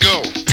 Let's go.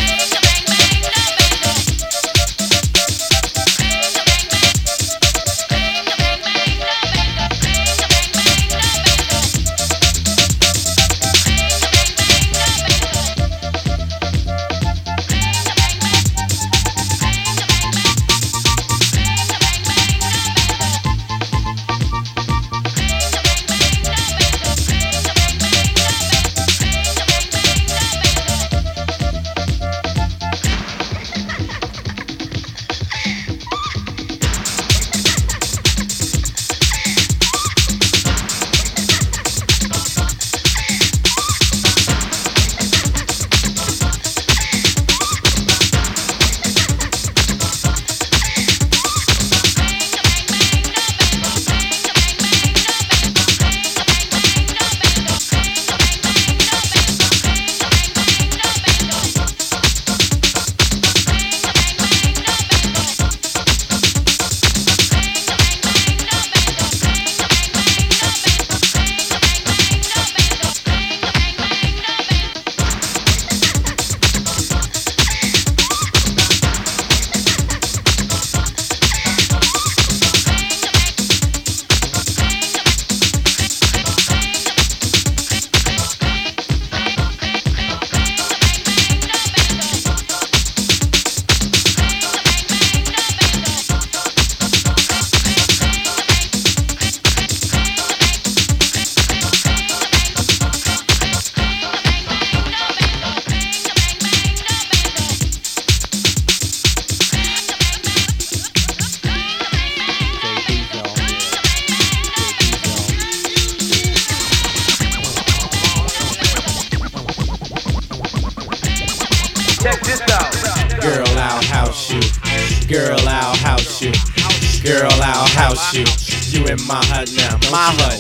Girl, I'll house you. You in my hut now, my hut.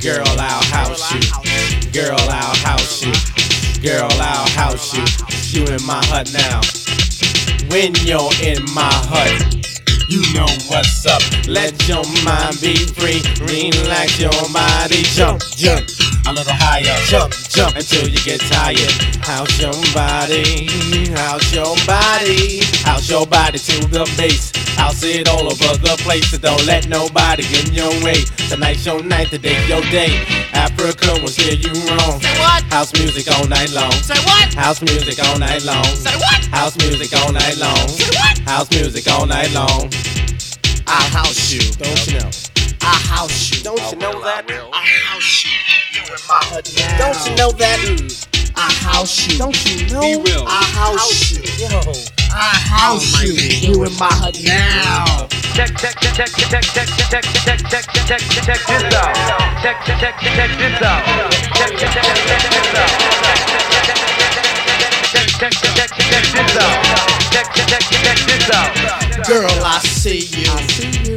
Girl, I'll house you. Girl, I'll house you. Girl, I'll house you. You in my hut now. When you're in my hut, you know what's up. Let your mind be free. Relax your body. Jump, jump. A little higher. Jump, jump until you get tired. House your body. House your body. House your body to the base. House it all over the place. So don't let nobody get in your way. Tonight's your night, today's your day. Africa will steer you wrong. Say what? House music all night long. Say what? House music all night long. Say what? House music all night long. Say what? House music all night long. I house you. Don't you know? I house you. Don't you know that? I house you. You my hut now. Don't you know that? I house you. Don't you know? Be real. I house you. Yo. I house you. You in my hut now. Check, check, check, check, check, check, check, check, check, check, check, check this out. Check, check, check, check this out. Check, check, check, check this out. Check, check, check, check, check this out. Check, check, check, check this out. Girl, I see you.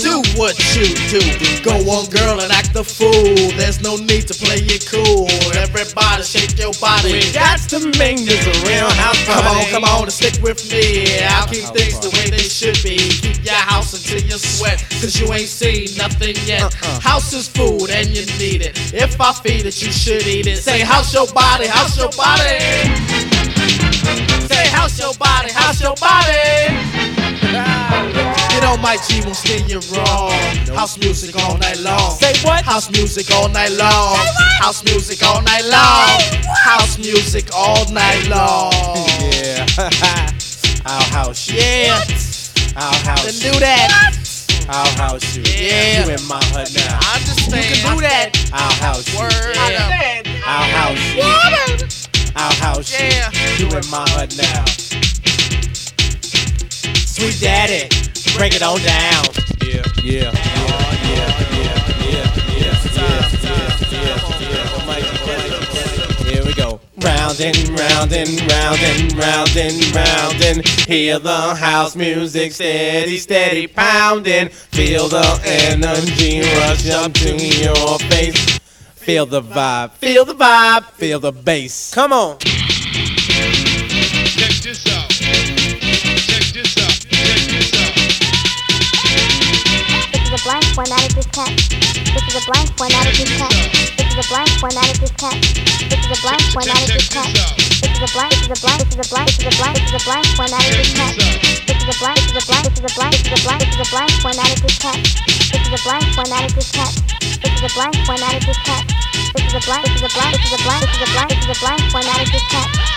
Do what you do. Go on, girl, and act the fool. There's no need to play it cool. Everybody shake your body. We got to make this a real house party. Come on, come on, and stick with me. I'll keep things the way they should be. Keep your house until you sweat, cause you ain't seen nothing yet. Uh-uh. House is food and you need it. If I feed it, you should eat it. Say, house your body, house your body. Say, house your body, house your body. Get on my G, won't steer you wrong. House music all night long. Say what? House music all night long. House music all night long. House music all night long. Yeah. I'll house you. Yeah, I'll then house you. do that. I'll house you. Yeah. You in my hut now. I understand. You can do that. I'll house you. Word. Yeah. I'll house you. I'll house you. Yeah. You in my hut now. Sweet daddy, break it on down. Yeah, yeah, yeah, yeah, yeah, yeah, yeah, yeah, yeah, yeah. Mikey, Mikey, Here we go. Round and round and round and round and round and hear the house music steady, steady pounding. Feel the energy rush up to your face. Feel the vibe, feel the vibe, feel the bass. Come on. Check this out. Check this out. Check this out. This is a blank formatted diskette. This is a blank formatted diskette. This cat. This is a blank formatted diskette. This cat. This is a blank formatted check diskette. this out. This is a blank. This is a blank. This is a blank. This is a blank. This is a blank formatted this text. This is a blank. This is a blank. This is a blank. This is a blank. This is a blank formatted diskette. This is a blank formatted this text. This is a blank formatted diskette. This is a blank. This is a blank. This is a blank. This is a blank. This is a blank formatted diskette.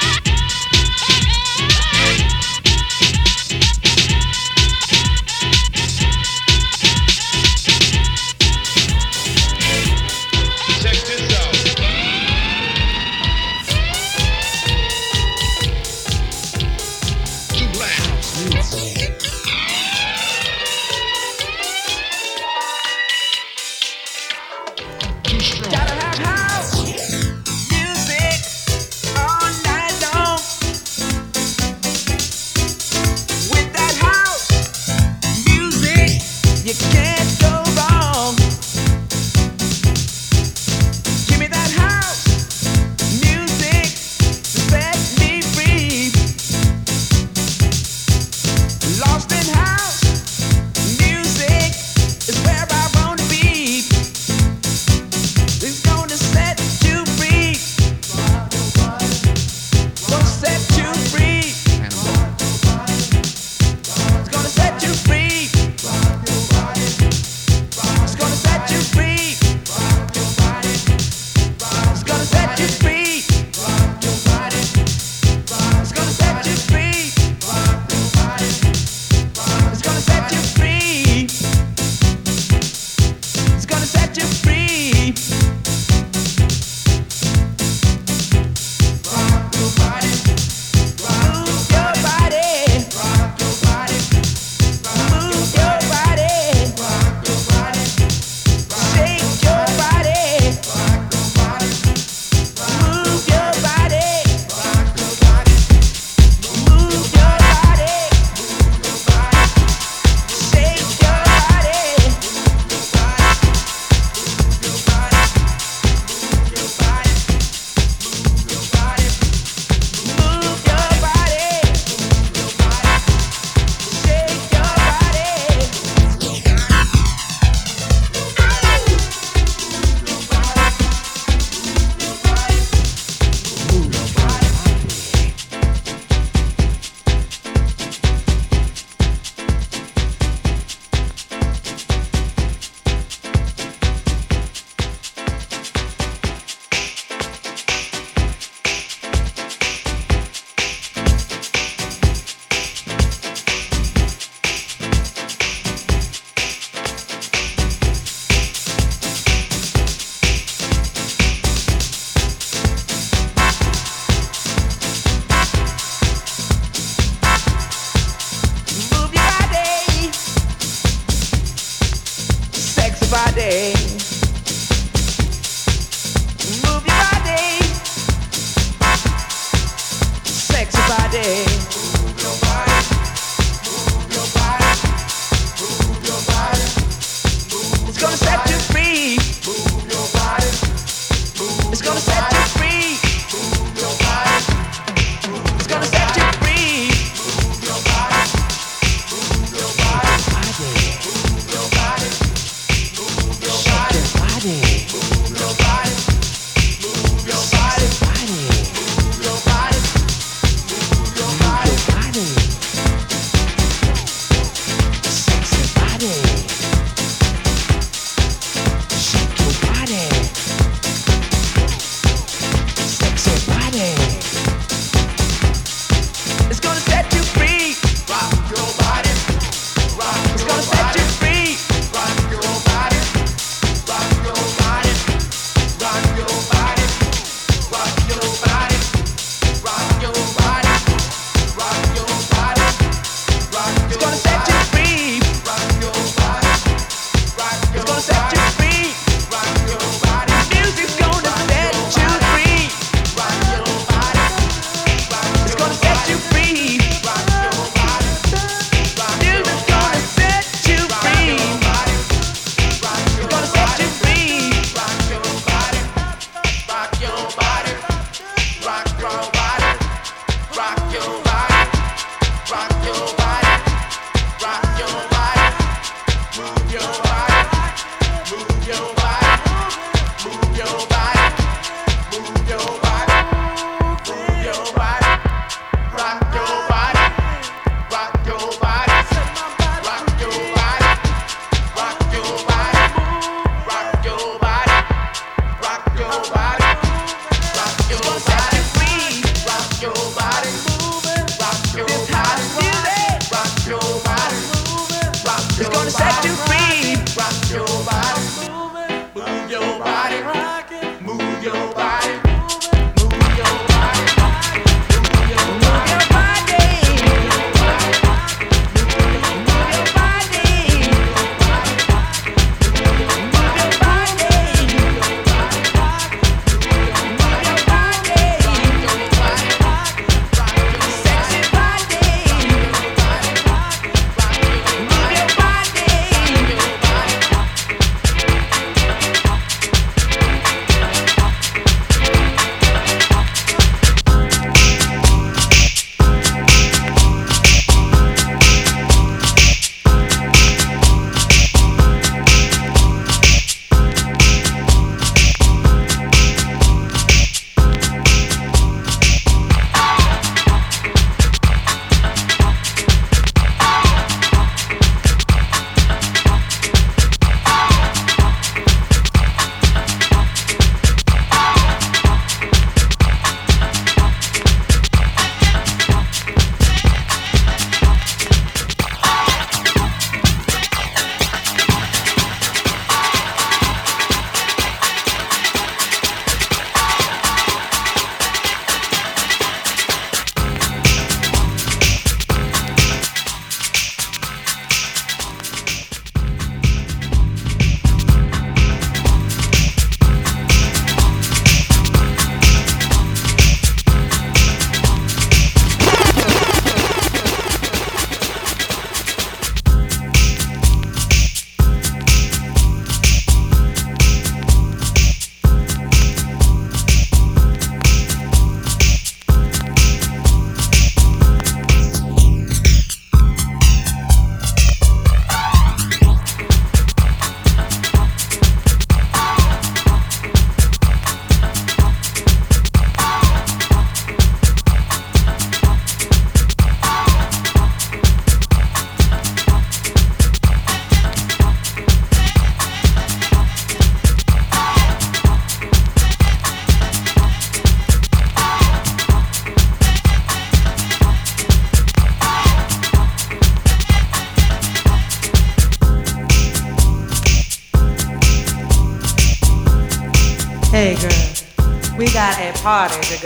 Party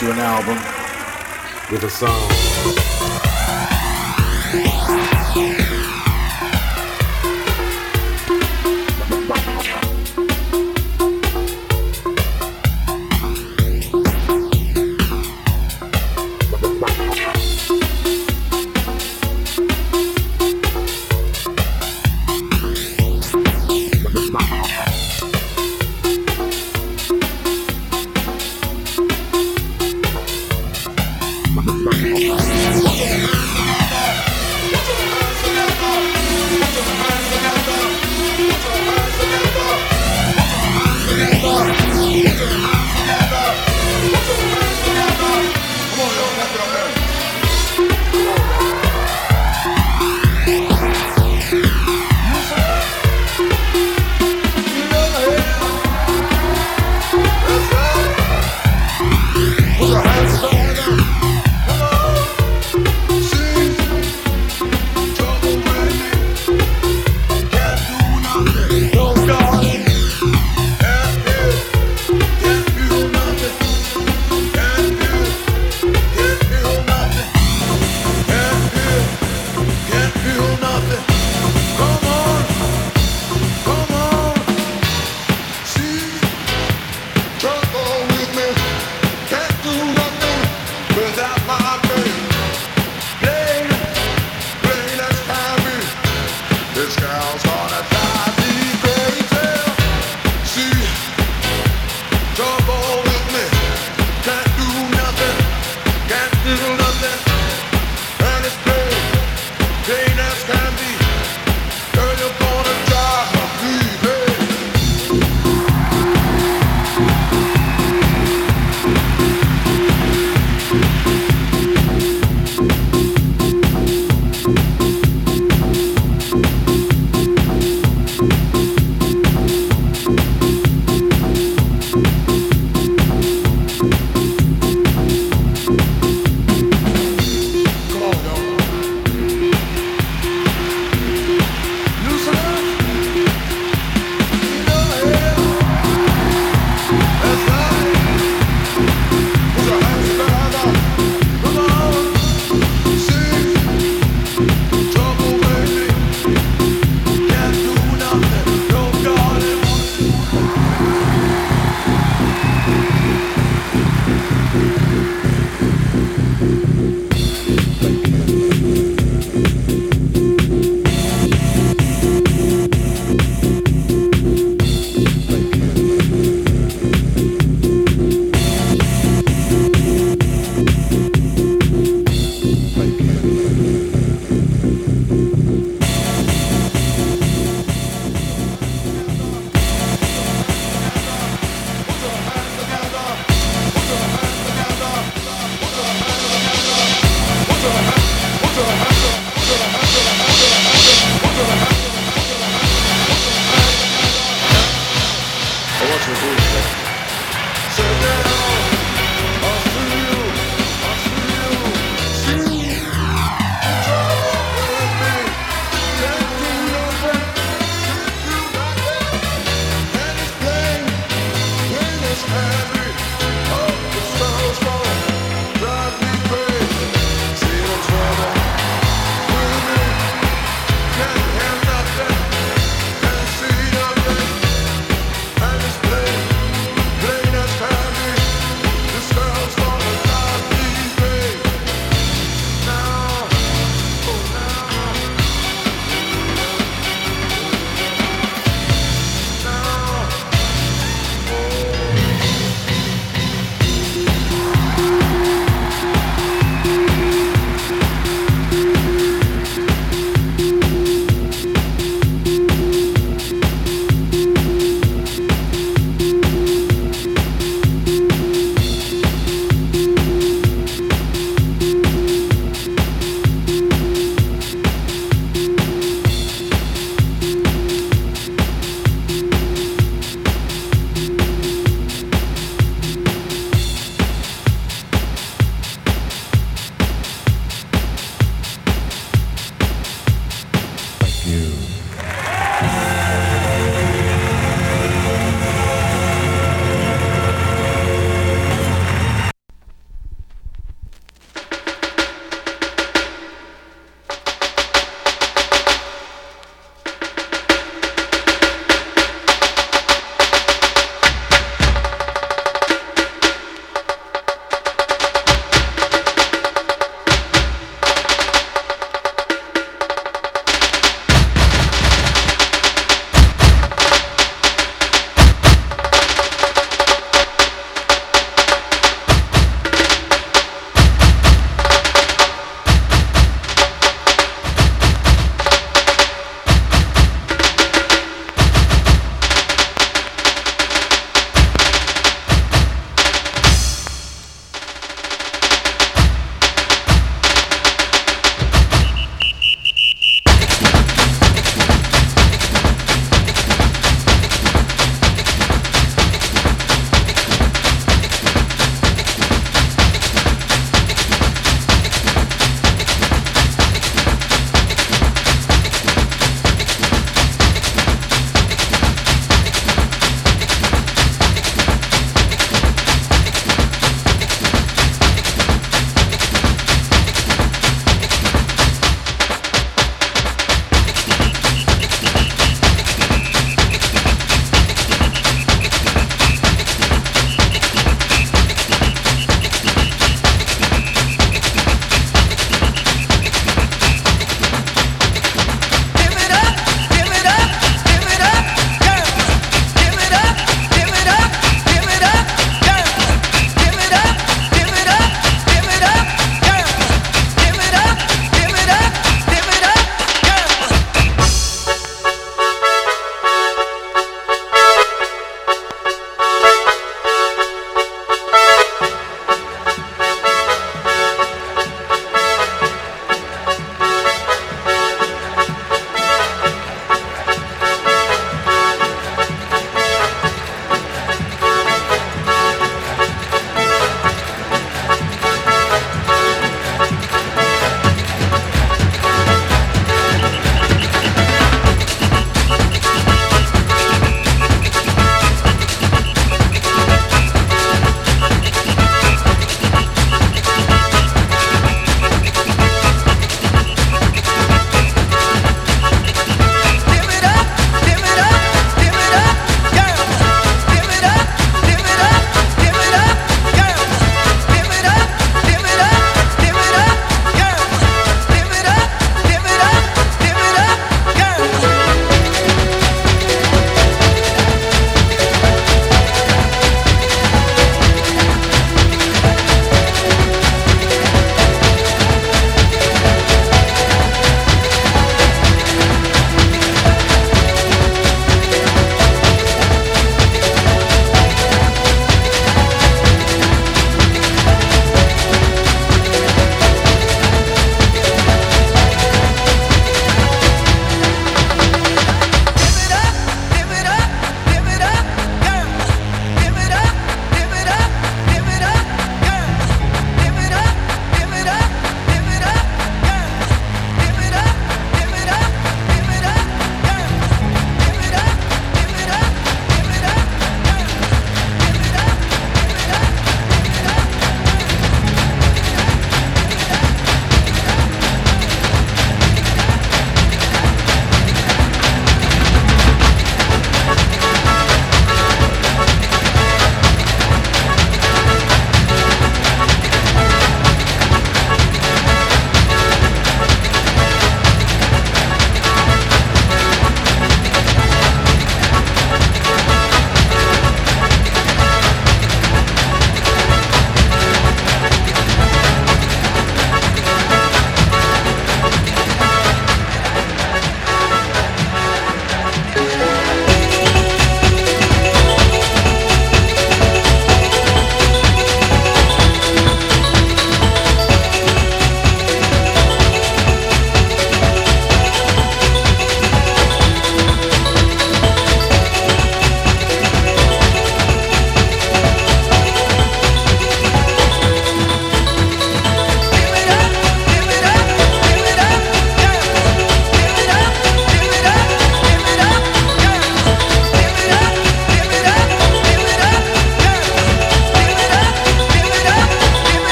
You an album. With a song